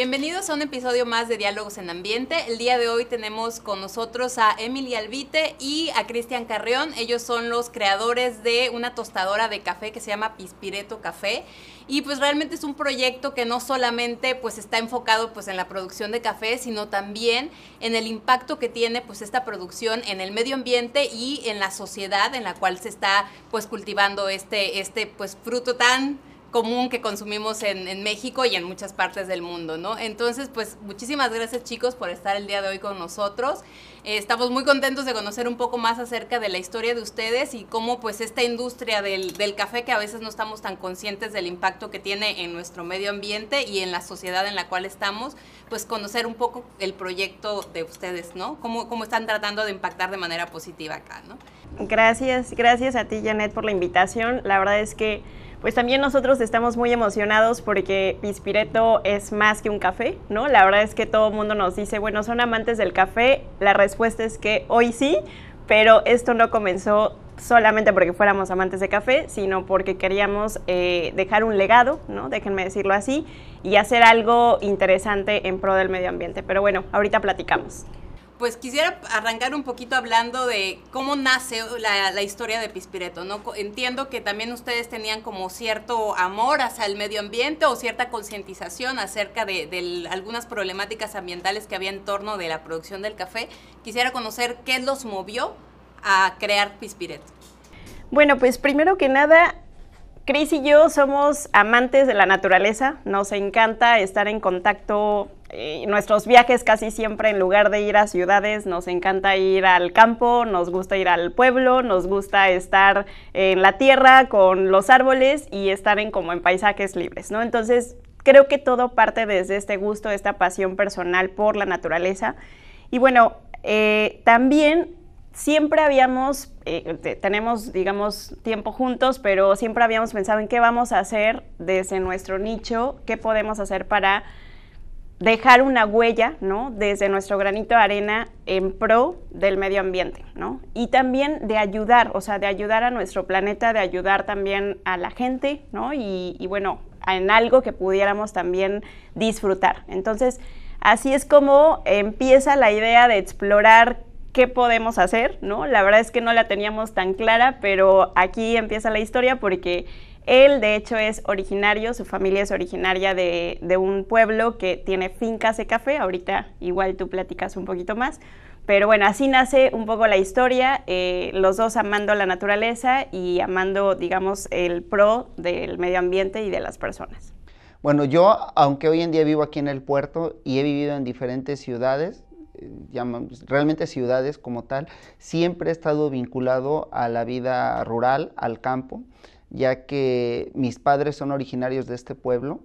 Bienvenidos a un episodio más de Diálogos en Ambiente. El día de hoy tenemos con nosotros a Emily Albite y a Cristian Carrión. Ellos son los creadores de una tostadora de café que se llama Pispireto Café. Y pues realmente es un proyecto que no solamente pues está enfocado pues en la producción de café, sino también en el impacto que tiene pues esta producción en el medio ambiente y en la sociedad en la cual se está pues cultivando este, este pues fruto tan común que consumimos en, México y en muchas partes del mundo, ¿no? Entonces, pues muchísimas gracias chicos por estar el día de hoy con nosotros. Eh, estamos muy contentos de conocer un poco más acerca de la historia de ustedes y cómo pues esta industria del, café que a veces no estamos tan conscientes del impacto que tiene en nuestro medio ambiente y en la sociedad en la cual estamos, pues conocer un poco el proyecto de ustedes, ¿no? Cómo, cómo están tratando de impactar de manera positiva acá, ¿no? Gracias, gracias a ti Janet por la invitación. La verdad es que pues también nosotros estamos muy emocionados porque Pispireto es más que un café, ¿no? La verdad es que todo el mundo nos dice, bueno, ¿son amantes del café? La respuesta es que hoy sí, pero esto no comenzó solamente porque fuéramos amantes de café, sino porque queríamos eh, dejar un legado, ¿no? Déjenme decirlo así, y hacer algo interesante en pro del medio ambiente. Pero bueno, ahorita platicamos pues quisiera arrancar un poquito hablando de cómo nace la, historia de Pispireto, ¿no? Entiendo que también ustedes tenían como cierto amor hacia el medio ambiente o cierta concientización acerca de, algunas problemáticas ambientales que había en torno de la producción del café. Quisiera conocer qué los movió a crear Pispireto. Bueno, pues primero que nada, Cris y yo somos amantes de la naturaleza, nos encanta estar en contacto eh, nuestros viajes casi siempre en lugar de ir a ciudades nos encanta ir al campo, nos gusta ir al pueblo, nos gusta estar en la tierra con los árboles y estar en como en paisajes libres, ¿no? Entonces creo que todo parte desde este gusto, esta pasión personal por la naturaleza. Y bueno, eh, también siempre habíamos, eh, tenemos, digamos, tiempo juntos, pero siempre habíamos pensado en qué vamos a hacer desde nuestro nicho, qué podemos hacer para dejar una huella, ¿no? Desde nuestro granito de arena en pro del medio ambiente, ¿no? Y también de ayudar, o sea, de ayudar a nuestro planeta, de ayudar también a la gente, ¿no? Y, bueno, en algo que pudiéramos también disfrutar. Entonces, así es como empieza la idea de explorar qué podemos hacer, ¿no? La verdad es que no la teníamos tan clara, pero aquí empieza la historia porque él, de hecho, es originario, su familia es originaria de, un pueblo que tiene fincas de café. Ahorita igual tú platicas un poquito más. Pero bueno, así nace un poco la historia, eh, los dos amando la naturaleza y amando, digamos, el pro del medio ambiente y de las personas. Bueno, yo, aunque hoy en día vivo aquí en el puerto y he vivido en diferentes ciudades, eh, realmente ciudades como tal, siempre he estado vinculado a la vida rural, al campo ya que mis padres son originarios de este pueblo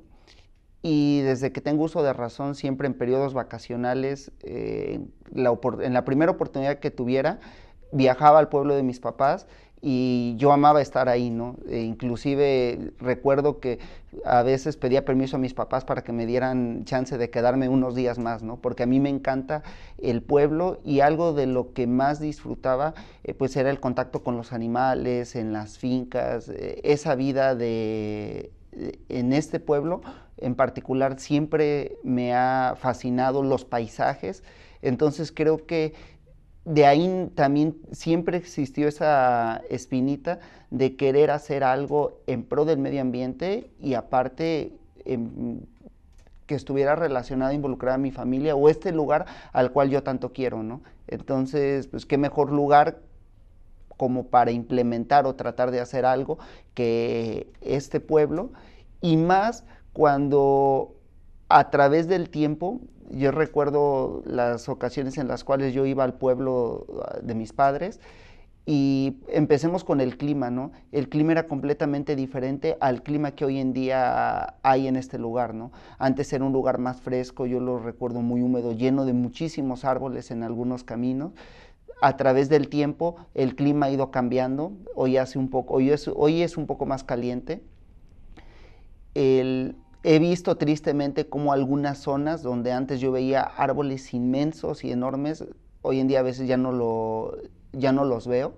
y desde que tengo uso de razón, siempre en periodos vacacionales, eh, en la primera oportunidad que tuviera, viajaba al pueblo de mis papás y yo amaba estar ahí, ¿no? E inclusive recuerdo que a veces pedía permiso a mis papás para que me dieran chance de quedarme unos días más, ¿no? Porque a mí me encanta el pueblo y algo de lo que más disfrutaba, eh, pues era el contacto con los animales, en las fincas, eh, esa vida de en este pueblo en particular siempre me ha fascinado los paisajes, entonces creo que de ahí también siempre existió esa espinita de querer hacer algo en pro del medio ambiente y aparte em, que estuviera relacionada, involucrada a mi familia o este lugar al cual yo tanto quiero, ¿no? Entonces, pues qué mejor lugar como para implementar o tratar de hacer algo que este pueblo y más cuando a través del tiempo yo recuerdo las ocasiones en las cuales yo iba al pueblo ah, de mis padres Y empecemos con el clima, ¿no? El clima era completamente diferente al clima que hoy en día hay en este lugar, ¿no? Antes era un lugar más fresco, yo lo recuerdo muy húmedo, lleno de muchísimos árboles en algunos caminos. A través del tiempo el clima ha ido cambiando, hoy, hace un poco, hoy, es, un poco más caliente. He visto tristemente como algunas zonas donde antes yo veía árboles inmensos y enormes, hoy en día a veces ya no lo, ya no los veo.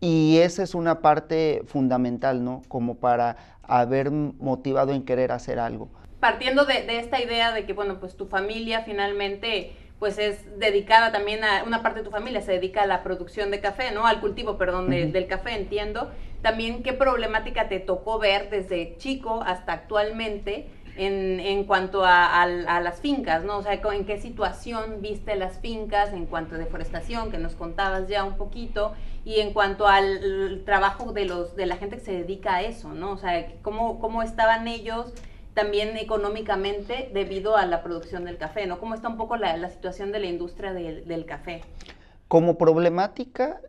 Y esa es una parte fundamental, ¿no? Como para haber motivado en querer hacer algo. Partiendo de, esta idea de que, bueno, pues tu familia finalmente pues es dedicada también a, una parte de tu familia se dedica a la producción de café, ¿no? Al cultivo, perdón, del café, entiendo. También qué problemática te tocó ver desde chico hasta actualmente en, cuanto a, las fincas, ¿no? O sea, en qué situación viste las fincas en cuanto a deforestación, que nos contabas ya un poquito, y en cuanto al trabajo de, los, de la gente que se dedica a eso, ¿no? O sea, cómo, cómo estaban ellos también económicamente debido a la producción del café, ¿no? ¿Cómo está un poco la, situación de la industria del café? Como problemática,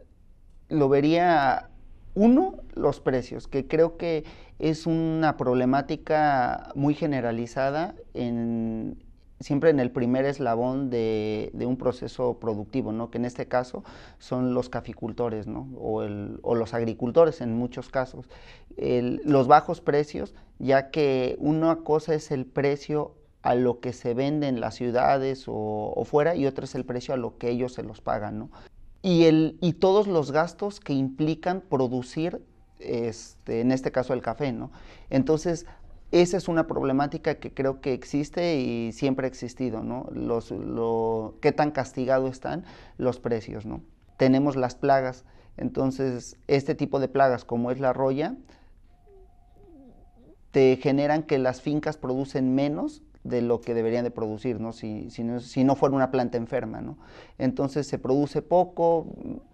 lo vería uno, los precios, que creo que es una problemática muy generalizada en, siempre en el primer eslabón de, un proceso productivo, ¿no? que en este caso son los caficultores ¿no? o, los agricultores en muchos casos. los bajos precios, ya que una cosa es el precio a lo que se vende en las ciudades o, fuera y otra es el precio a lo que ellos se los pagan. ¿no? Y, el, y todos los gastos que implican producir, este, en este caso el café, ¿no? Entonces, esa es una problemática que creo que existe y siempre ha existido, ¿no? Los, lo, ¿Qué tan castigados están los precios, ¿no? Tenemos las plagas, entonces este tipo de plagas como es la roya, te generan que las fincas producen menos de lo que deberían de producir, ¿no? Si, si, no, fuera una planta enferma. ¿no? Entonces se produce poco,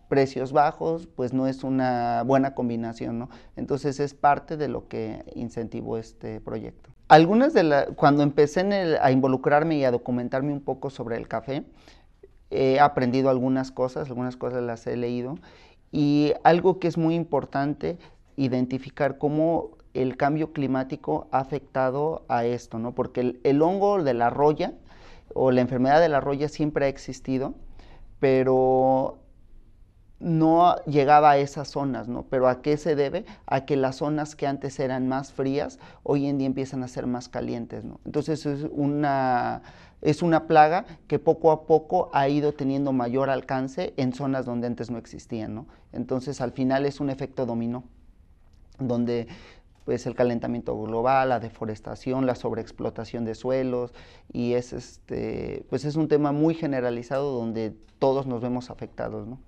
precios bajos, pues no es una buena combinación. ¿no? Entonces es parte de lo que incentivó este proyecto. Algunas de las, cuando empecé a involucrarme y a documentarme un poco sobre el café, he aprendido algunas cosas, algunas cosas las he leído, y algo que es muy importante identificar cómo el cambio climático ha afectado a esto, ¿no? Porque el, hongo de la roya o la enfermedad de la roya siempre ha existido, pero no llegaba a esas zonas, ¿no? Pero ¿a qué se debe? A que las zonas que antes eran más frías, hoy en día empiezan a ser más calientes, ¿no? Entonces es una, es una plaga que poco a poco ha ido teniendo mayor alcance en zonas donde antes no existían, ¿no? Entonces al final es un efecto dominó, donde pues el calentamiento global, la deforestación, la sobreexplotación de suelos y es este pues es un tema muy generalizado donde todos nos vemos afectados, ¿no?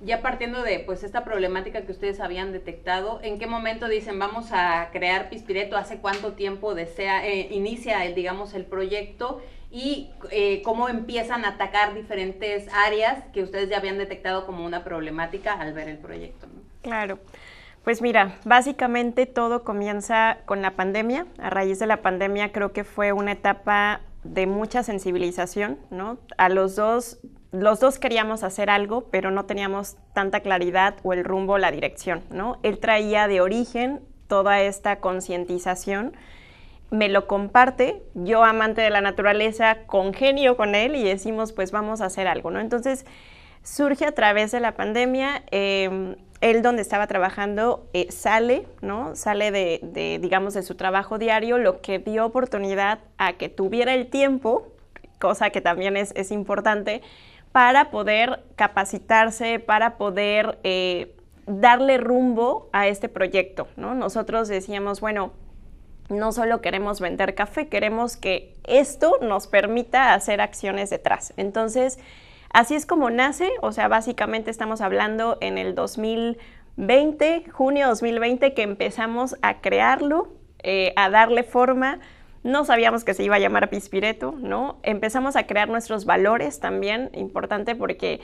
Ya partiendo de pues esta problemática que ustedes habían detectado, ¿en qué momento dicen vamos a crear Pispireto? ¿Hace cuánto tiempo desea eh, inicia el digamos el proyecto y eh, cómo empiezan a atacar diferentes áreas que ustedes ya habían detectado como una problemática al ver el proyecto? Claro. Pues mira, básicamente todo comienza con la pandemia. A raíz de la pandemia creo que fue una etapa de mucha sensibilización, ¿no? A los dos, los dos queríamos hacer algo, pero no teníamos tanta claridad o el rumbo la dirección, ¿no? Él traía de origen toda esta concientización, me lo comparte, yo amante de la naturaleza, congenio con él y decimos, pues vamos a hacer algo, ¿no? Entonces, surge a través de la pandemia, em, él donde estaba trabajando eh, sale, ¿no? Sale de, digamos, de su trabajo diario, lo que dio oportunidad a que tuviera el tiempo, cosa que también es, importante, para poder capacitarse, para poder eh, darle rumbo a este proyecto, ¿no? Nosotros decíamos, bueno, no solo queremos vender café, queremos que esto nos permita hacer acciones detrás. Entonces, Así es como nace, o sea, básicamente estamos hablando en el 2020, junio 2020, que empezamos a crearlo, eh, a darle forma. No sabíamos que se iba a llamar Pispireto, ¿no? Empezamos a crear nuestros valores también, importante porque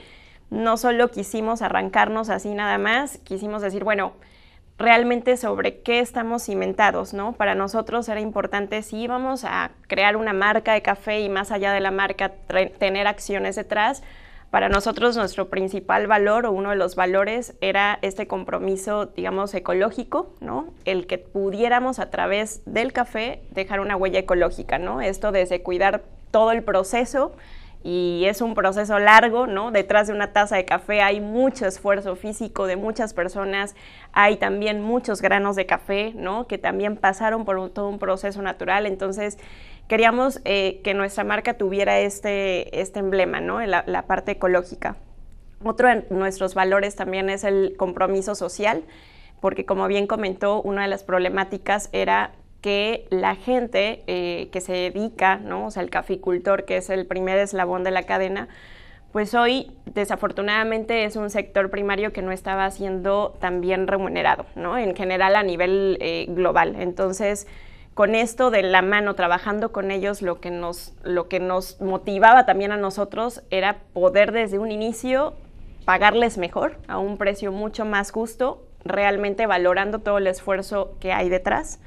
no solo quisimos arrancarnos así nada más, quisimos decir, bueno, realmente sobre qué estamos cimentados, ¿no? Para nosotros era importante si íbamos a crear una marca de café y más allá de la marca tener acciones detrás, para nosotros nuestro principal valor o uno de los valores era este compromiso, digamos, ecológico, ¿no? El que pudiéramos a través del café dejar una huella ecológica, ¿no? Esto desde cuidar todo el proceso y es un proceso largo, ¿no? Detrás de una taza de café hay mucho esfuerzo físico de muchas personas, hay también muchos granos de café, ¿no? Que también pasaron por todo un proceso natural, entonces queríamos eh, que nuestra marca tuviera este, este emblema, ¿no? La, la parte ecológica. Otro de nuestros valores también es el compromiso social, porque como bien comentó, una de las problemáticas era que la gente eh, que se dedica, ¿no? o sea, el caficultor, que es el primer eslabón de la cadena, pues hoy desafortunadamente es un sector primario que no estaba siendo tan bien remunerado, ¿no? En general a nivel eh, global. Entonces, con esto de la mano, trabajando con ellos, lo que, nos, lo que nos motivaba también a nosotros era poder desde un inicio pagarles mejor, a un precio mucho más justo, realmente valorando todo el esfuerzo que hay detrás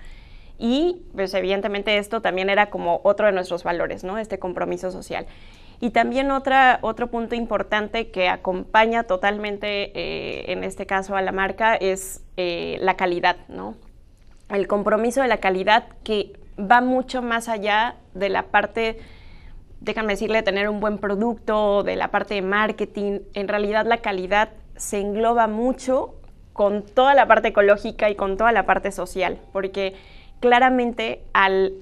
y pues evidentemente esto también era como otro de nuestros valores, ¿no? Este compromiso social. Y también otra, otro punto importante que acompaña totalmente, eh, en este caso, a la marca es eh, la calidad, ¿no? El compromiso de la calidad que va mucho más allá de la parte, déjame decirle, de tener un buen producto, de la parte de marketing. En realidad la calidad se engloba mucho con toda la parte ecológica y con toda la parte social, porque claramente al,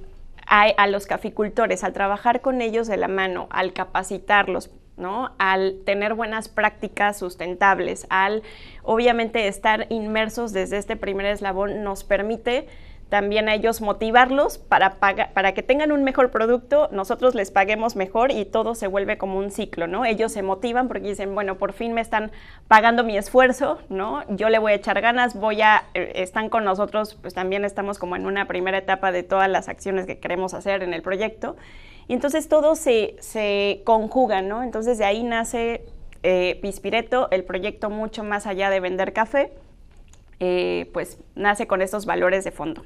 a, los caficultores, al trabajar con ellos de la mano, al capacitarlos, ¿no? Al tener buenas prácticas sustentables, al obviamente estar inmersos desde este primer eslabón, nos permite también a ellos motivarlos para, para que tengan un mejor producto, nosotros les paguemos mejor y todo se vuelve como un ciclo, ¿no? Ellos se motivan porque dicen, bueno, por fin me están pagando mi esfuerzo, ¿no? Yo le voy a echar ganas, voy a, eh, están con nosotros, pues también estamos como en una primera etapa de todas las acciones que queremos hacer en el proyecto. Y entonces todo se, se conjuga, ¿no? Entonces de ahí nace eh, Pispireto, el proyecto mucho más allá de vender café eh, pues nace con estos valores de fondo.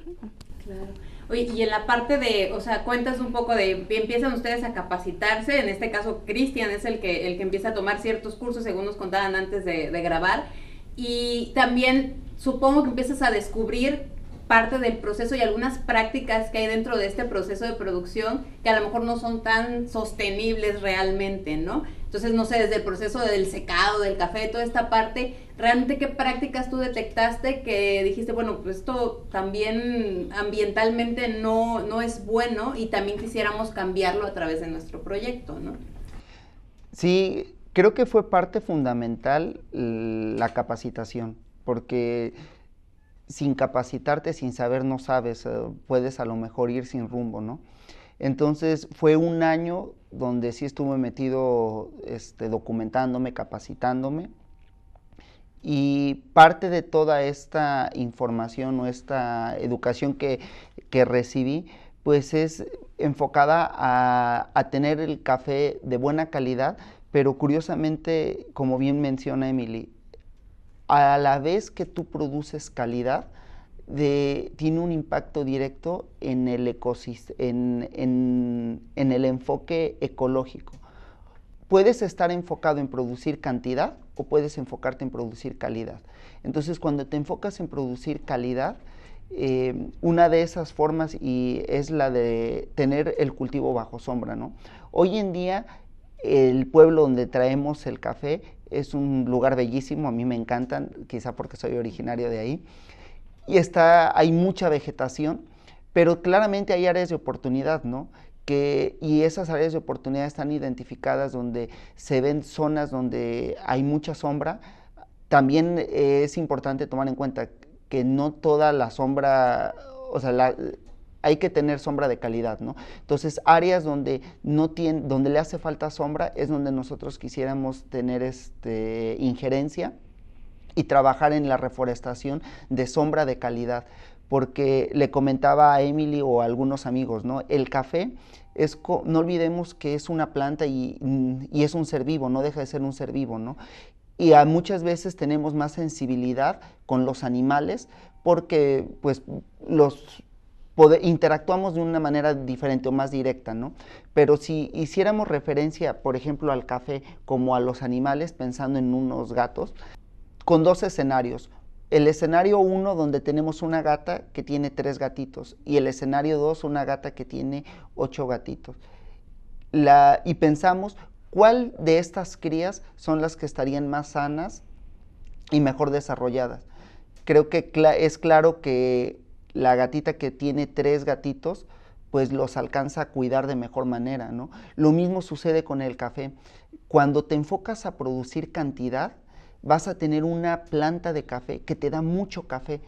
Claro. Oye, y en la parte de, o sea, cuentas un poco de, empiezan ustedes a capacitarse, en este caso Cristian es el que, el que empieza a tomar ciertos cursos, según nos contaban antes de, de grabar, y también supongo que empiezas a descubrir parte del proceso y algunas prácticas que hay dentro de este proceso de producción que a lo mejor no son tan sostenibles realmente, ¿no? Entonces, no sé, desde el proceso del secado, del café, toda esta parte, ¿realmente qué prácticas tú detectaste que dijiste, bueno, pues esto también ambientalmente no, no es bueno y también quisiéramos cambiarlo a través de nuestro proyecto, ¿no? Sí, creo que fue parte fundamental la capacitación, porque sin capacitarte, sin saber, no sabes, eh, puedes a lo mejor ir sin rumbo, ¿no? Entonces fue un año donde sí estuve metido este, documentándome, capacitándome. Y parte de toda esta información o esta educación que, recibí, pues es enfocada a, a, tener el café de buena calidad, pero curiosamente, como bien menciona Emily, a la vez que tú produces calidad, tiene un impacto directo en el, en, el enfoque ecológico. Puedes estar enfocado en producir cantidad o puedes enfocarte en producir calidad. Entonces, cuando te enfocas en producir calidad, eh, una de esas formas y es la de tener el cultivo bajo sombra, ¿no? Hoy en día, el pueblo donde traemos el café es un lugar bellísimo, a mí me encantan, quizá porque soy originario de ahí y está, hay mucha vegetación, pero claramente hay áreas de oportunidad, ¿no? Y esas áreas de oportunidad están identificadas donde se ven zonas donde hay mucha sombra. También es importante tomar en cuenta que no toda la sombra, o sea, hay que tener sombra de calidad, ¿no? Entonces, áreas donde no tiene, donde le hace falta sombra es donde nosotros quisiéramos tener este, injerencia y trabajar en la reforestación de sombra de calidad. Porque le comentaba a Emily o a algunos amigos, ¿no? El café no olvidemos que es una planta y, y, es un ser vivo, no deja de ser un ser vivo, ¿no? Y a muchas veces tenemos más sensibilidad con los animales porque, pues, los interactuamos de una manera diferente o más directa, ¿no? Pero si hiciéramos referencia, por ejemplo, al café como a los animales, pensando en unos gatos, con dos escenarios. El escenario uno donde tenemos una gata que tiene tres gatitos y el escenario dos una gata que tiene ocho gatitos. y pensamos cuál de estas crías son las que estarían más sanas y mejor desarrolladas. Creo que es claro que la gatita que tiene tres gatitos, pues los alcanza a cuidar de mejor manera, ¿no? Lo mismo sucede con el café. Cuando te enfocas a producir cantidad, vas a tener una planta de café que te da mucho café,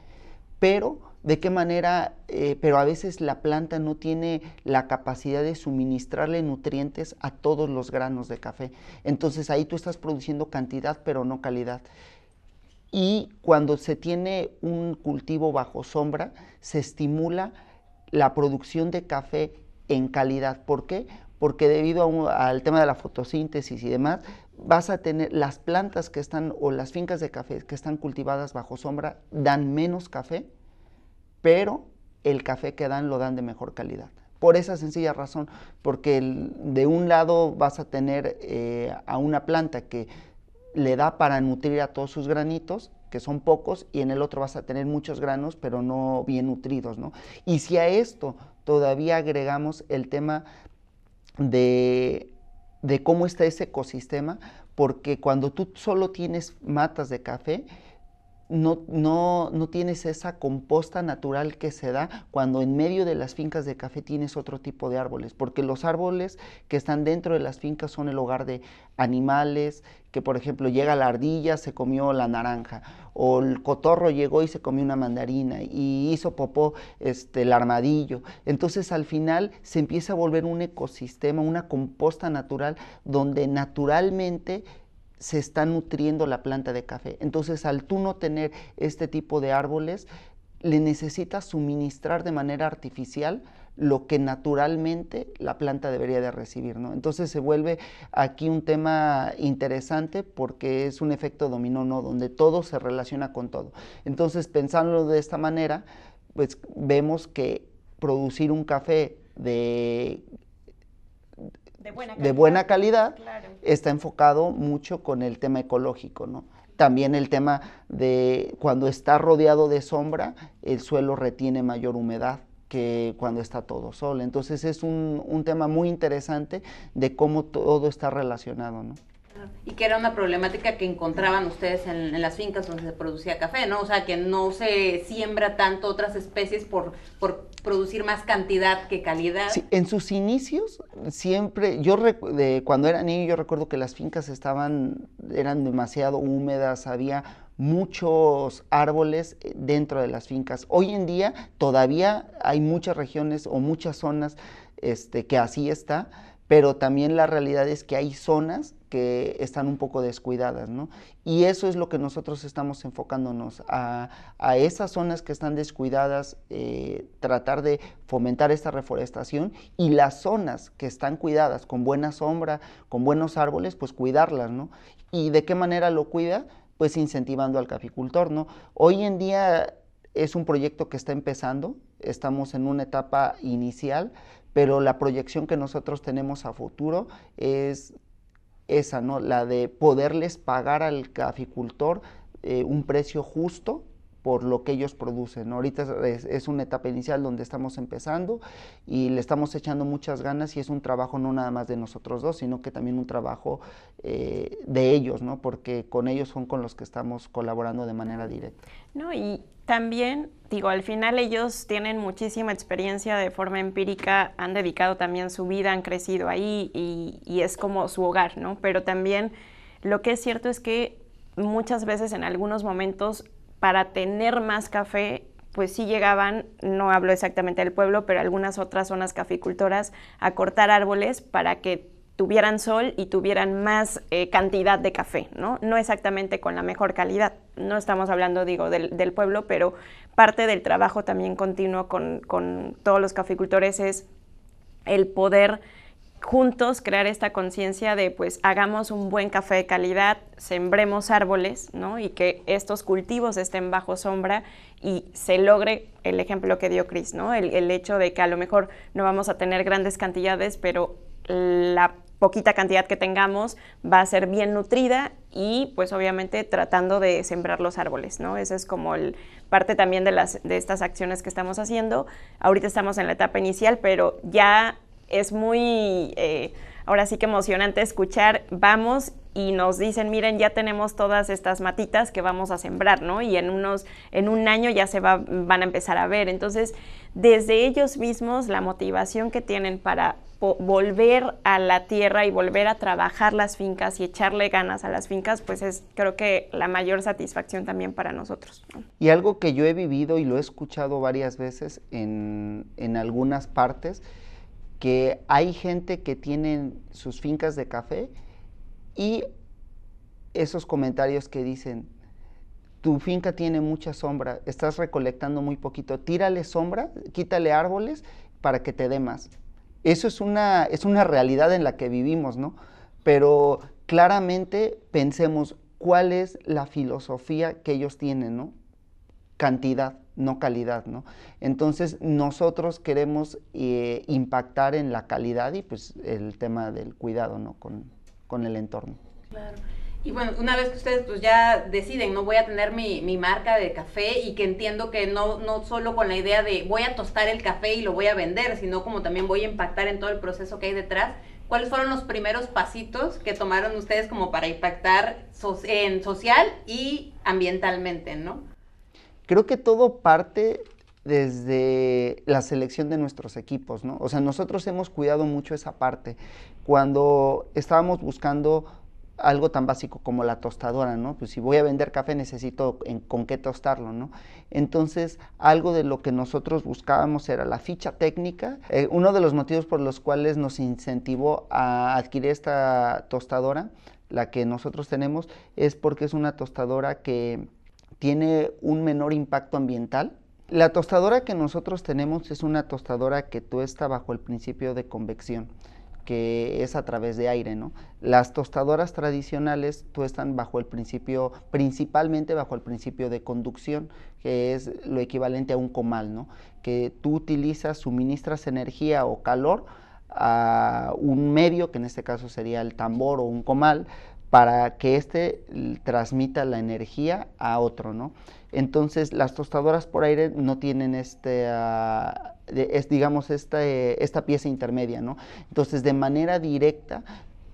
pero de qué manera, eh, pero a veces la planta no tiene la capacidad de suministrarle nutrientes a todos los granos de café. Entonces ahí tú estás produciendo cantidad, pero no calidad. Y cuando se tiene un cultivo bajo sombra, se estimula la producción de café en calidad. ¿Por qué? Porque debido al tema de la fotosíntesis y demás, vas a tener las plantas que están o las fincas de café que están cultivadas bajo sombra dan menos café, pero el café que dan lo dan de mejor calidad. Por esa sencilla razón, porque de un lado vas a tener eh, a una planta que le da para nutrir a todos sus granitos, que son pocos, y en el otro vas a tener muchos granos, pero no bien nutridos, ¿no? Y si a esto todavía agregamos el tema de de cómo está ese ecosistema, porque cuando tú solo tienes matas de café, no, no, no, tienes esa composta natural que se da cuando en medio de las fincas de café tienes otro tipo de árboles, porque los árboles que están dentro de las fincas son el hogar de animales, que por ejemplo llega la ardilla, se comió la naranja, o el cotorro llegó y se comió una mandarina y hizo popó este, el armadillo. Entonces al final se empieza a volver un ecosistema, una composta natural donde naturalmente se está nutriendo la planta de café. Entonces, al tú no tener este tipo de árboles, le necesitas suministrar de manera artificial lo que naturalmente la planta debería de recibir, ¿no? Entonces se vuelve aquí un tema interesante porque es un efecto dominó, ¿no? Donde todo se relaciona con todo. Entonces, pensándolo de esta manera, pues vemos que producir un café de de buena calidad, está enfocado mucho con el tema ecológico, ¿no? También el tema de cuando está rodeado de sombra, el suelo retiene mayor humedad que cuando está todo sol. Entonces es un, un tema muy interesante de cómo todo está relacionado, ¿no? Y que era una problemática que encontraban ustedes en, las fincas donde se producía café, ¿no? O sea, que no se siembra tanto otras especies por, por producir más cantidad que calidad. En sus inicios, siempre, yo de, cuando era niño, yo recuerdo que las fincas estaban, eran demasiado húmedas, había muchos árboles eh, dentro de las fincas. Hoy en día todavía hay muchas regiones o muchas zonas este, que así está, pero también la realidad es que hay zonas que están un poco descuidadas, ¿no? Y eso es lo que nosotros estamos enfocándonos, a, esas zonas que están descuidadas, eh, tratar de fomentar esta reforestación y las zonas que están cuidadas, con buena sombra, con buenos árboles, pues cuidarlas, ¿no? ¿Y de qué manera lo cuida? Pues incentivando al caficultor, ¿no? Hoy en día es un proyecto que está empezando, estamos en una etapa inicial, pero la proyección que nosotros tenemos a futuro es esa, ¿no? La de poderles pagar al caficultor eh, un precio justo por lo que ellos producen. Ahorita es, una etapa inicial donde estamos empezando y le estamos echando muchas ganas y es un trabajo no nada más de nosotros dos, sino que también un trabajo eh, de ellos, ¿no? porque con ellos son con los que estamos colaborando de manera directa. No, y también, digo, al final ellos tienen muchísima experiencia de forma empírica, han dedicado también su vida, han crecido ahí y, y es como su hogar, ¿no? Pero también lo que es cierto es que muchas veces en algunos momentos para tener más café, pues sí llegaban, no hablo exactamente del pueblo, pero algunas otras zonas caficultoras a cortar árboles para que tuvieran sol y tuvieran más eh, cantidad de café, ¿no? No exactamente con la mejor calidad. No estamos hablando, digo, del, pueblo, pero parte del trabajo también continuo con, con todos los caficultores es el poder juntos crear esta conciencia de pues hagamos un buen café de calidad, sembremos árboles, ¿no? Y que estos cultivos estén bajo sombra y se logre el ejemplo que dio Chris, ¿no? El, el hecho de que a lo mejor no vamos a tener grandes cantidades, pero la poquita cantidad que tengamos va a ser bien nutrida y pues obviamente tratando de sembrar los árboles, ¿no? Esa es como el, parte también de, las, de estas acciones que estamos haciendo. Ahorita estamos en la etapa inicial, pero ya es muy, eh, ahora sí que emocionante escuchar, vamos y nos dicen, miren, ya tenemos todas estas matitas que vamos a sembrar, ¿no? Y en unos, en un año ya se va, van a empezar a ver. Entonces, desde ellos mismos, la motivación que tienen para volver a la tierra y volver a trabajar las fincas y echarle ganas a las fincas, pues es creo que la mayor satisfacción también para nosotros. Y algo que yo he vivido y lo he escuchado varias veces en, en algunas partes, que hay gente que tiene sus fincas de café y esos comentarios que dicen, tu finca tiene mucha sombra, estás recolectando muy poquito, tírale sombra, quítale árboles para que te dé más. Eso es una, es una realidad en la que vivimos, ¿no? Pero claramente pensemos cuál es la filosofía que ellos tienen, ¿no? Cantidad, no calidad, ¿no? Entonces nosotros queremos eh, impactar en la calidad y pues el tema del cuidado, ¿no? Con, con el entorno. Claro. Y bueno, una vez que ustedes pues ya deciden, no voy a tener mi, mi, marca de café y que entiendo que no, no solo con la idea de voy a tostar el café y lo voy a vender, sino como también voy a impactar en todo el proceso que hay detrás, ¿cuáles fueron los primeros pasitos que tomaron ustedes como para impactar en social y ambientalmente, no? Creo que todo parte desde la selección de nuestros equipos, ¿no? O sea, nosotros hemos cuidado mucho esa parte. Cuando estábamos buscando algo tan básico como la tostadora, ¿no? Pues si voy a vender café necesito con qué tostarlo, ¿no? Entonces, algo de lo que nosotros buscábamos era la ficha técnica. Eh, uno de los motivos por los cuales nos incentivó a adquirir esta tostadora, la que nosotros tenemos, es porque es una tostadora que tiene un menor impacto ambiental. La tostadora que nosotros tenemos es una tostadora que tuesta bajo el principio de convección que es a través de aire, ¿no? Las tostadoras tradicionales tuestan bajo el principio, principalmente bajo el principio de conducción, que es lo equivalente a un comal, ¿no? Que tú utilizas, suministras energía o calor a un medio, que en este caso sería el tambor o un comal, para que éste transmita la energía a otro, ¿no? Entonces, las tostadoras por aire no tienen este, es, digamos, esta, esta pieza intermedia, ¿no? Entonces, de manera directa,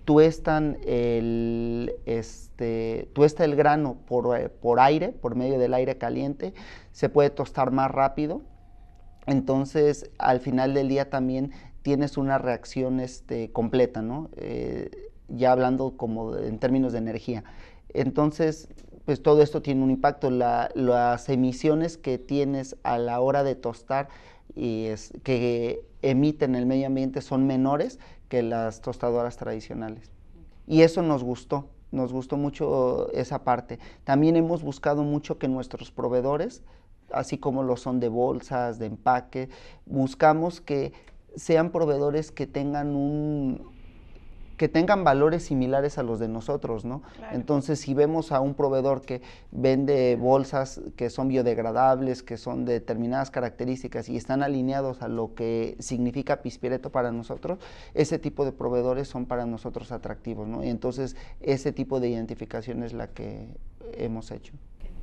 tuestan el, este, el grano por, por aire, por medio del aire caliente, se puede tostar más rápido, entonces al final del día también tienes una reacción este, completa, ¿no? Eh, ya hablando como en términos de energía. Entonces, pues todo esto tiene un impacto. las emisiones que tienes a la hora de tostar y que emiten el medio ambiente son menores que las tostadoras tradicionales. Y eso nos gustó, nos gustó mucho esa parte. También hemos buscado mucho que nuestros proveedores, así como lo son de bolsas, de empaque, buscamos que sean proveedores que tengan un, que tengan valores similares a los de nosotros, ¿no? Entonces, si vemos a un proveedor que vende bolsas que son biodegradables, que son de determinadas características y están alineados a lo que significa Pispireto para nosotros, ese tipo de proveedores son para nosotros atractivos, ¿no? Y entonces, ese tipo de identificación es la que hemos hecho.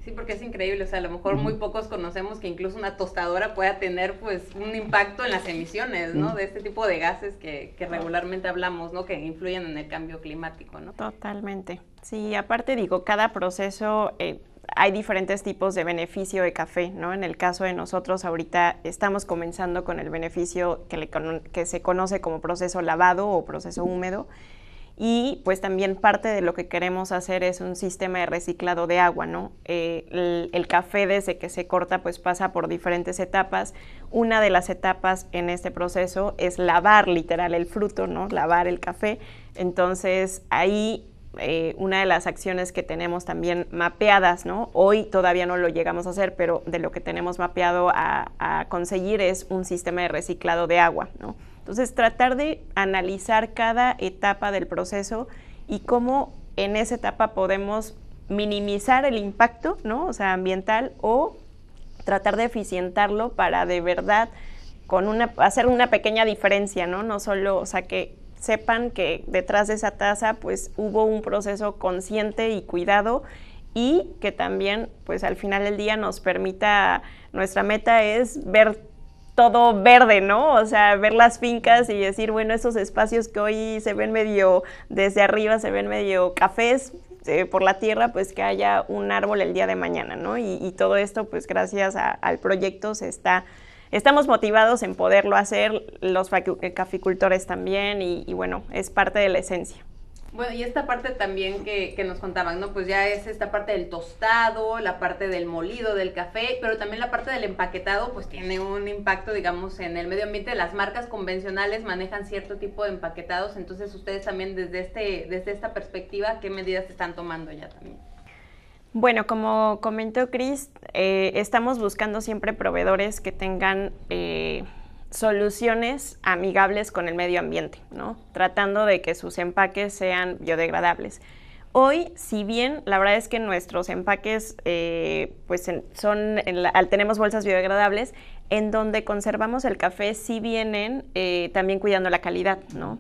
Sí, porque es increíble, o sea, a lo mejor muy pocos conocemos que incluso una tostadora pueda tener pues un impacto en las emisiones, ¿no? De este tipo de gases que, que, regularmente hablamos, ¿no? Que influyen en el cambio climático, ¿no? Totalmente. Sí, aparte digo, cada proceso... Eh, hay diferentes tipos de beneficio de café, ¿no? En el caso de nosotros ahorita estamos comenzando con el beneficio que, le, que se conoce como proceso lavado o proceso húmedo, y pues también parte de lo que queremos hacer es un sistema de reciclado de agua, ¿no? Eh, el, café desde que se corta pues pasa por diferentes etapas. Una de las etapas en este proceso es lavar literal el fruto, ¿no? Lavar el café. Entonces ahí eh, una de las acciones que tenemos también mapeadas, ¿no? Hoy todavía no lo llegamos a hacer, pero de lo que tenemos mapeado a, conseguir es un sistema de reciclado de agua. Entonces, tratar de analizar cada etapa del proceso y cómo en esa etapa podemos minimizar el impacto, ¿no? O sea, ambiental o tratar de eficientarlo para de verdad con una, hacer una pequeña diferencia, ¿no? No solo, o sea, que sepan que detrás de esa taza pues hubo un proceso consciente y cuidado y que también pues al final del día nos permita, nuestra meta es ver todo verde, ¿no? O sea, ver las fincas y decir, bueno, esos espacios que hoy se ven medio desde arriba, se ven medio cafés eh, por la tierra, pues que haya un árbol el día de mañana, ¿no? Y, todo esto, pues gracias al proyecto se está estamos motivados en poderlo hacer, los caficultores también, y, bueno, es parte de la esencia. Bueno, y esta parte también que, que, nos contaban, ¿no? Pues ya es esta parte del tostado, la parte del molido del café, pero también la parte del empaquetado, pues tiene un impacto, digamos, en el medio ambiente. Las marcas convencionales manejan cierto tipo de empaquetados, entonces ustedes también desde, este, desde esta perspectiva, ¿qué medidas están tomando ya también? Bueno, como comentó Cris, eh, estamos buscando siempre proveedores que tengan eh, soluciones amigables con el medio ambiente, ¿no? Tratando de que sus empaques sean biodegradables. Hoy, si bien la verdad es que nuestros empaques, eh, pues son, tenemos bolsas biodegradables, en donde conservamos el café, sí vienen también cuidando la calidad, ¿no?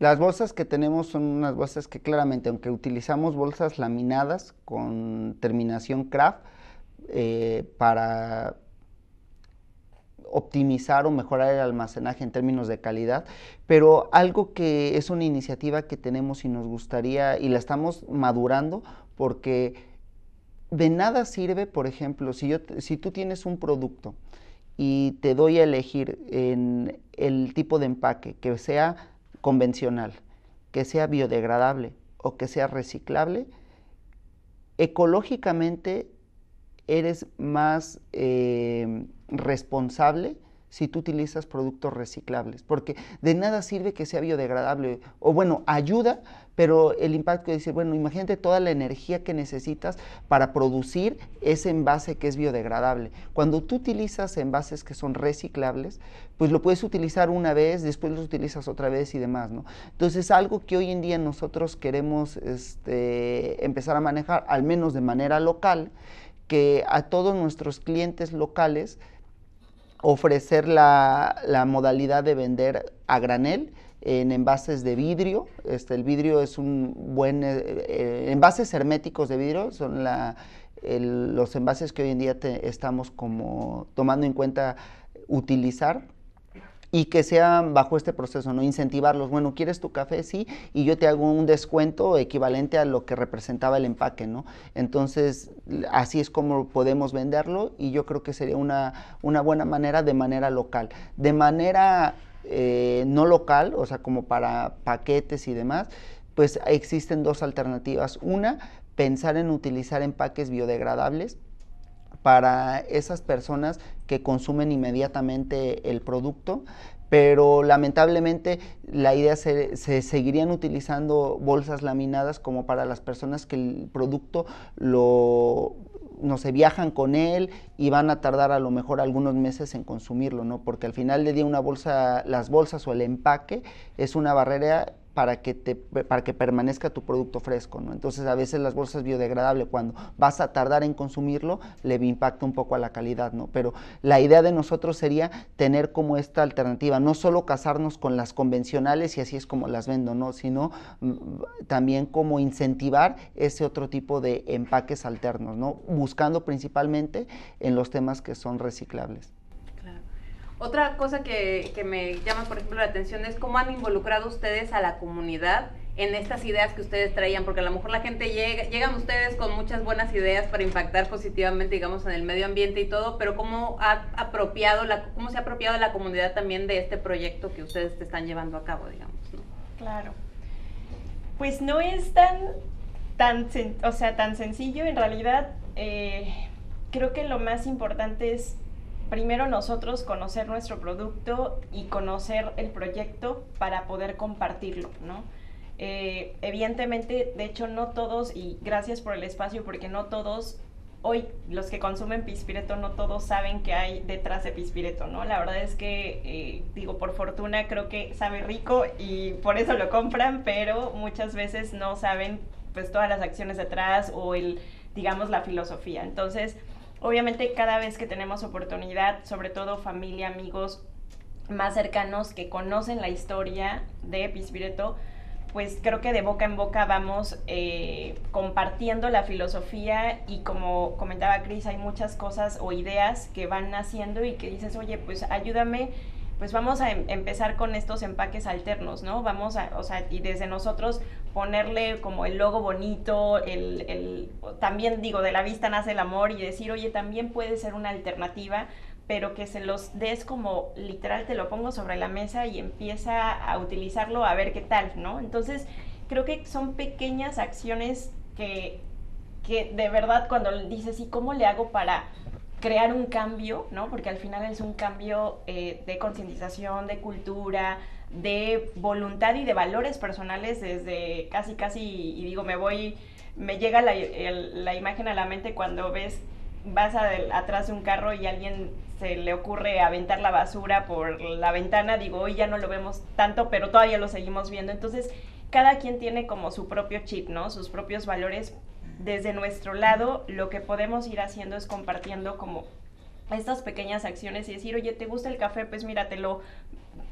Las bolsas que tenemos son unas bolsas que claramente, aunque utilizamos bolsas laminadas con terminación craft eh, para optimizar o mejorar el almacenaje en términos de calidad, pero algo que es una iniciativa que tenemos y nos gustaría y la estamos madurando porque de nada sirve, por ejemplo, si, yo, si tú tienes un producto y te doy a elegir en el tipo de empaque que sea convencional, que sea biodegradable o que sea reciclable, ecológicamente eres más eh, responsable si tú utilizas productos reciclables, porque de nada sirve que sea biodegradable, o bueno, ayuda, pero el impacto es decir, bueno, imagínate toda la energía que necesitas para producir ese envase que es biodegradable. Cuando tú utilizas envases que son reciclables, pues lo puedes utilizar una vez, después lo utilizas otra vez y demás, ¿no? Entonces, algo que hoy en día nosotros queremos este, empezar a manejar, al menos de manera local, que a todos nuestros clientes locales, ofrecer la, modalidad de vender a granel en envases de vidrio. Este, el vidrio es un buen... Eh, eh, envases herméticos de vidrio son los envases que hoy en día estamos como tomando en cuenta utilizar y que sean bajo este proceso, ¿no? Incentivarlos, bueno, ¿quieres tu café? Sí, y yo te hago un descuento equivalente a lo que representaba el empaque, ¿no? Entonces, así es como podemos venderlo y yo creo que sería una, una buena manera de manera local. De manera eh, no local, o sea, como para paquetes y demás, pues existen dos alternativas. Una, pensar en utilizar empaques biodegradables para esas personas que consumen inmediatamente el producto, pero lamentablemente la idea se, se, seguirían utilizando bolsas laminadas como para las personas que el producto lo no se viajan con él y van a tardar a lo mejor algunos meses en consumirlo, ¿no? Porque al final de día una bolsa, las bolsas o el empaque es una barrera para que, te, para que permanezca tu producto fresco. ¿no? Entonces a veces las bolsas biodegradables cuando vas a tardar en consumirlo le impacta un poco a la calidad, ¿no? pero la idea de nosotros sería tener como esta alternativa, no solo casarnos con las convencionales y así es como las vendo, ¿no? sino mm, también como incentivar ese otro tipo de empaques alternos, ¿no? buscando principalmente en los temas que son reciclables. Otra cosa que, me llama, por ejemplo, la atención es cómo han involucrado ustedes a la comunidad en estas ideas que ustedes traían, porque a lo mejor la gente llega, llegan ustedes con muchas buenas ideas para impactar positivamente, digamos, en el medio ambiente y todo, pero cómo ha apropiado la, cómo se ha apropiado la comunidad también de este proyecto que ustedes están llevando a cabo, digamos, ¿no? Claro. Pues no es tan, tan, o sea, tan sencillo, en realidad, eh, creo que lo más importante es primero nosotros conocer nuestro producto y conocer el proyecto para poder compartirlo, ¿no? Eh, evidentemente, de hecho, no todos, y gracias por el espacio, porque no todos hoy los que consumen Pispireto no todos saben qué hay detrás de Pispireto, ¿no? La verdad es que, eh, digo, por fortuna creo que sabe rico y por eso lo compran, pero muchas veces no saben pues todas las acciones detrás o el, digamos, la filosofía. Entonces, obviamente cada vez que tenemos oportunidad, sobre todo familia, amigos más cercanos que conocen la historia de Pispireto, pues creo que de boca en boca vamos eh, compartiendo la filosofía y como comentaba Cris, hay muchas cosas o ideas que van naciendo y que dices, oye, pues ayúdame, pues vamos a em, empezar con estos empaques alternos, ¿no? Vamos a, o sea, y desde nosotros ponerle como el logo bonito, el, el, también digo, de la vista nace el amor y decir, oye, también puede ser una alternativa pero que se los des como literal, te lo pongo sobre la mesa y empieza a utilizarlo a ver qué tal, ¿no? Entonces, creo que son pequeñas acciones que, que de verdad cuando dices, ¿y cómo le hago para crear un cambio, ¿no? Porque al final es un cambio eh, de concientización, de cultura, de voluntad y de valores personales desde casi, casi, y digo, me voy, me llega la, la imagen a la mente cuando ves vas atrás de un carro y alguien se le ocurre aventar la basura por la ventana, digo, hoy ya no lo vemos tanto, pero todavía lo seguimos viendo. Entonces, cada quien tiene como su propio chip, ¿no? Sus propios valores. Desde nuestro lado, lo que podemos ir haciendo es compartiendo como estas pequeñas acciones y decir, oye, ¿te gusta el café? Pues míratelo,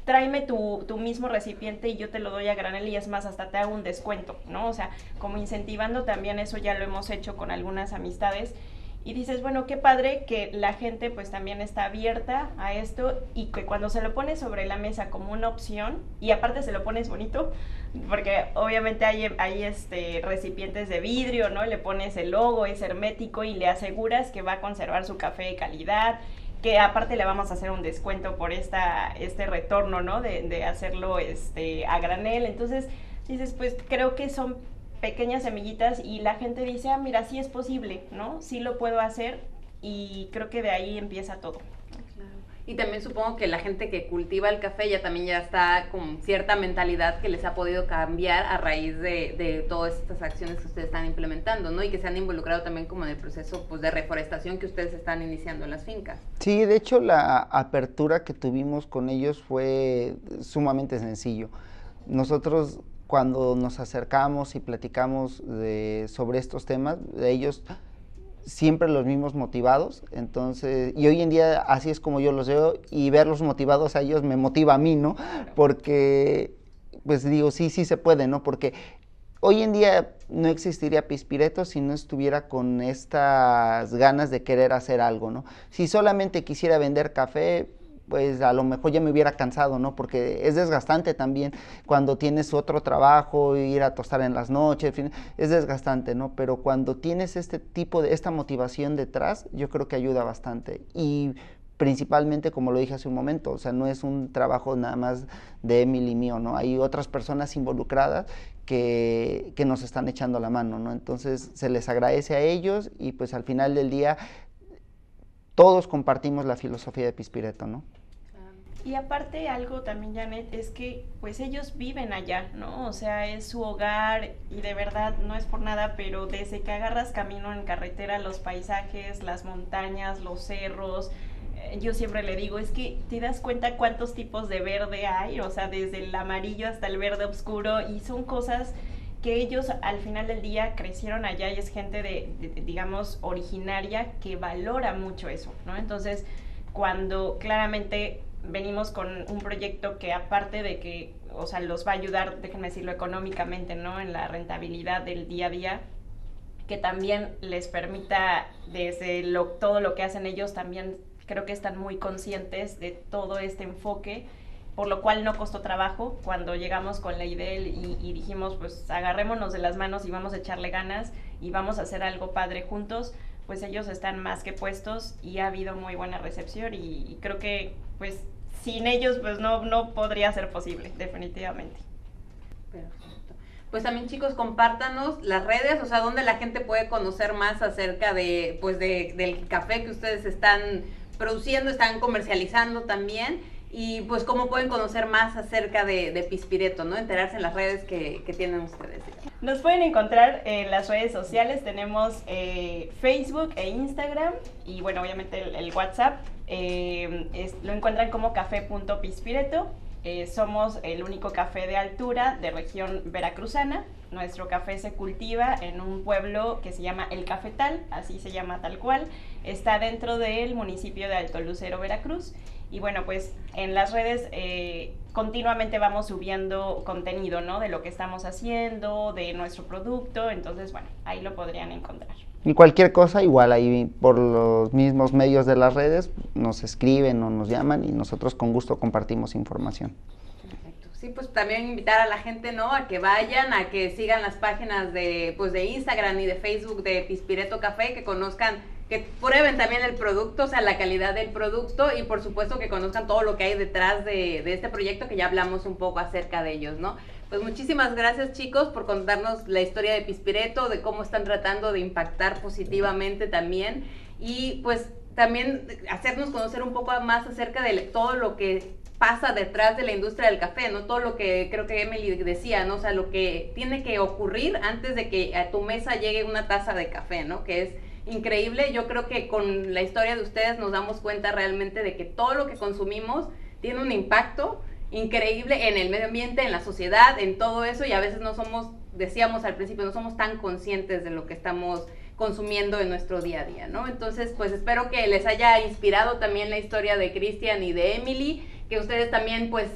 tráeme tu, tu, mismo recipiente y yo te lo doy a granel y es más, hasta te hago un descuento, ¿no? O sea, como incentivando también eso ya lo hemos hecho con algunas amistades y dices, bueno, qué padre que la gente pues también está abierta a esto y que cuando se lo pones sobre la mesa como una opción y aparte se lo pones bonito, porque obviamente hay, hay este, recipientes de vidrio, ¿no? Le pones el logo, es hermético y le aseguras que va a conservar su café de calidad, que aparte le vamos a hacer un descuento por esta, este retorno, ¿no? De, de hacerlo este, a granel. Entonces dices, pues creo que son pequeñas semillitas y la gente dice, ah, mira, sí es posible, ¿no? Sí lo puedo hacer y creo que de ahí empieza todo. Y también supongo que la gente que cultiva el café ya también ya está con cierta mentalidad que les ha podido cambiar a raíz de, de, todas estas acciones que ustedes están implementando, ¿no? Y que se han involucrado también como en el proceso pues, de reforestación que ustedes están iniciando en las fincas. Sí, de hecho la apertura que tuvimos con ellos fue sumamente sencillo. Nosotros cuando nos acercamos y platicamos sobre estos temas, de ellos siempre los mismos motivados, entonces, y hoy en día así es como yo los veo, y verlos motivados a ellos me motiva a mí, ¿no? Porque, pues digo, sí, sí se puede, ¿no? Porque hoy en día no existiría Pispireto si no estuviera con estas ganas de querer hacer algo, ¿no? Si solamente quisiera vender café, pues a lo mejor ya me hubiera cansado, ¿no? Porque es desgastante también cuando tienes otro trabajo, ir a tostar en las noches, es desgastante, ¿no? Pero cuando tienes este tipo de, esta motivación detrás, yo creo que ayuda bastante. Y principalmente, como lo dije hace un momento, o sea, no es un trabajo nada más de Emily y mío, ¿no? Hay otras personas involucradas que, que nos están echando la mano, ¿no? Entonces, se les agradece a ellos y pues al final del día todos compartimos la filosofía de Pispireto, ¿no? Y aparte algo también, Janet, es que pues ellos viven allá, ¿no? O sea, es su hogar y de verdad no es por nada, pero desde que agarras camino en carretera, los paisajes, las montañas, los cerros, eh, yo siempre le digo, es que te das cuenta cuántos tipos de verde hay, o sea, desde el amarillo hasta el verde oscuro y son cosas que ellos al final del día crecieron allá y es gente de, digamos, originaria que valora mucho eso, ¿no? Entonces, cuando claramente venimos con un proyecto que aparte de que, o sea, los va a ayudar, déjenme decirlo, económicamente, ¿no? En la rentabilidad del día a día, que también les permita desde lo, todo lo que hacen ellos, también creo que están muy conscientes de todo este enfoque por lo cual no costó trabajo cuando llegamos con la idea y, dijimos, pues agarrémonos de las manos y vamos a echarle ganas y vamos a hacer algo padre juntos, pues ellos están más que puestos y ha habido muy buena recepción y, creo que pues sin ellos pues no, no podría ser posible, definitivamente. Perfecto. Pues también chicos, compártanos las redes, o sea, donde la gente puede conocer más acerca de, pues de, del café que ustedes están produciendo, están comercializando también y pues cómo pueden conocer más acerca de, Pispireto, ¿no? Enterarse en las redes que, tienen ustedes. Nos pueden encontrar en las redes sociales, tenemos eh, Facebook e Instagram y bueno, obviamente el, WhatsApp. Eh, lo encuentran como café.pispireto. Eh, somos el único café de altura de región veracruzana. Nuestro café se cultiva en un pueblo que se llama El Cafetal, así se llama tal cual. Está dentro del municipio de Alto Lucero, Veracruz. Y bueno, pues en las redes eh, continuamente vamos subiendo contenido, ¿no? De lo que estamos haciendo, de nuestro producto. Entonces, bueno, ahí lo podrían encontrar. Y cualquier cosa, igual ahí por los mismos medios de las redes, nos escriben o nos llaman y nosotros con gusto compartimos información. Sí, pues también invitar a la gente, ¿no? A que vayan, a que sigan las páginas de, pues, de Instagram y de Facebook de Pispireto Café, que conozcan que prueben también el producto, o sea, la calidad del producto y por supuesto que conozcan todo lo que hay detrás de, este proyecto que ya hablamos un poco acerca de ellos, ¿no? Pues muchísimas gracias chicos por contarnos la historia de Pispireto, de cómo están tratando de impactar positivamente también y pues también hacernos conocer un poco más acerca de todo lo que pasa detrás de la industria del café, ¿no? Todo lo que creo que Emily decía, ¿no? O sea, lo que tiene que ocurrir antes de que a tu mesa llegue una taza de café, ¿no? Que es increíble. Yo creo que con la historia de ustedes nos damos cuenta realmente de que todo lo que consumimos tiene un impacto increíble en el medio ambiente, en la sociedad, en todo eso y a veces no somos, decíamos al principio, no somos tan conscientes de lo que estamos consumiendo en nuestro día a día, ¿no? Entonces, pues espero que les haya inspirado también la historia de Christian y de Emily, que ustedes también pues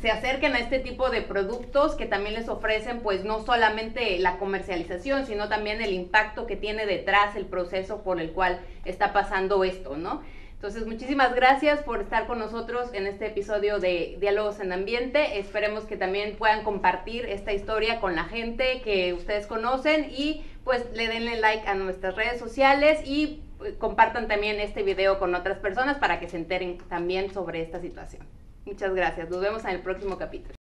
se acerquen a este tipo de productos que también les ofrecen pues no solamente la comercialización, sino también el impacto que tiene detrás el proceso por el cual está pasando esto, ¿no? Entonces, muchísimas gracias por estar con nosotros en este episodio de Diálogos en Ambiente. Esperemos que también puedan compartir esta historia con la gente que ustedes conocen y pues le denle like a nuestras redes sociales y eh, compartan también este video con otras personas para que se enteren también sobre esta situación. Muchas gracias. Nos vemos en el próximo capítulo.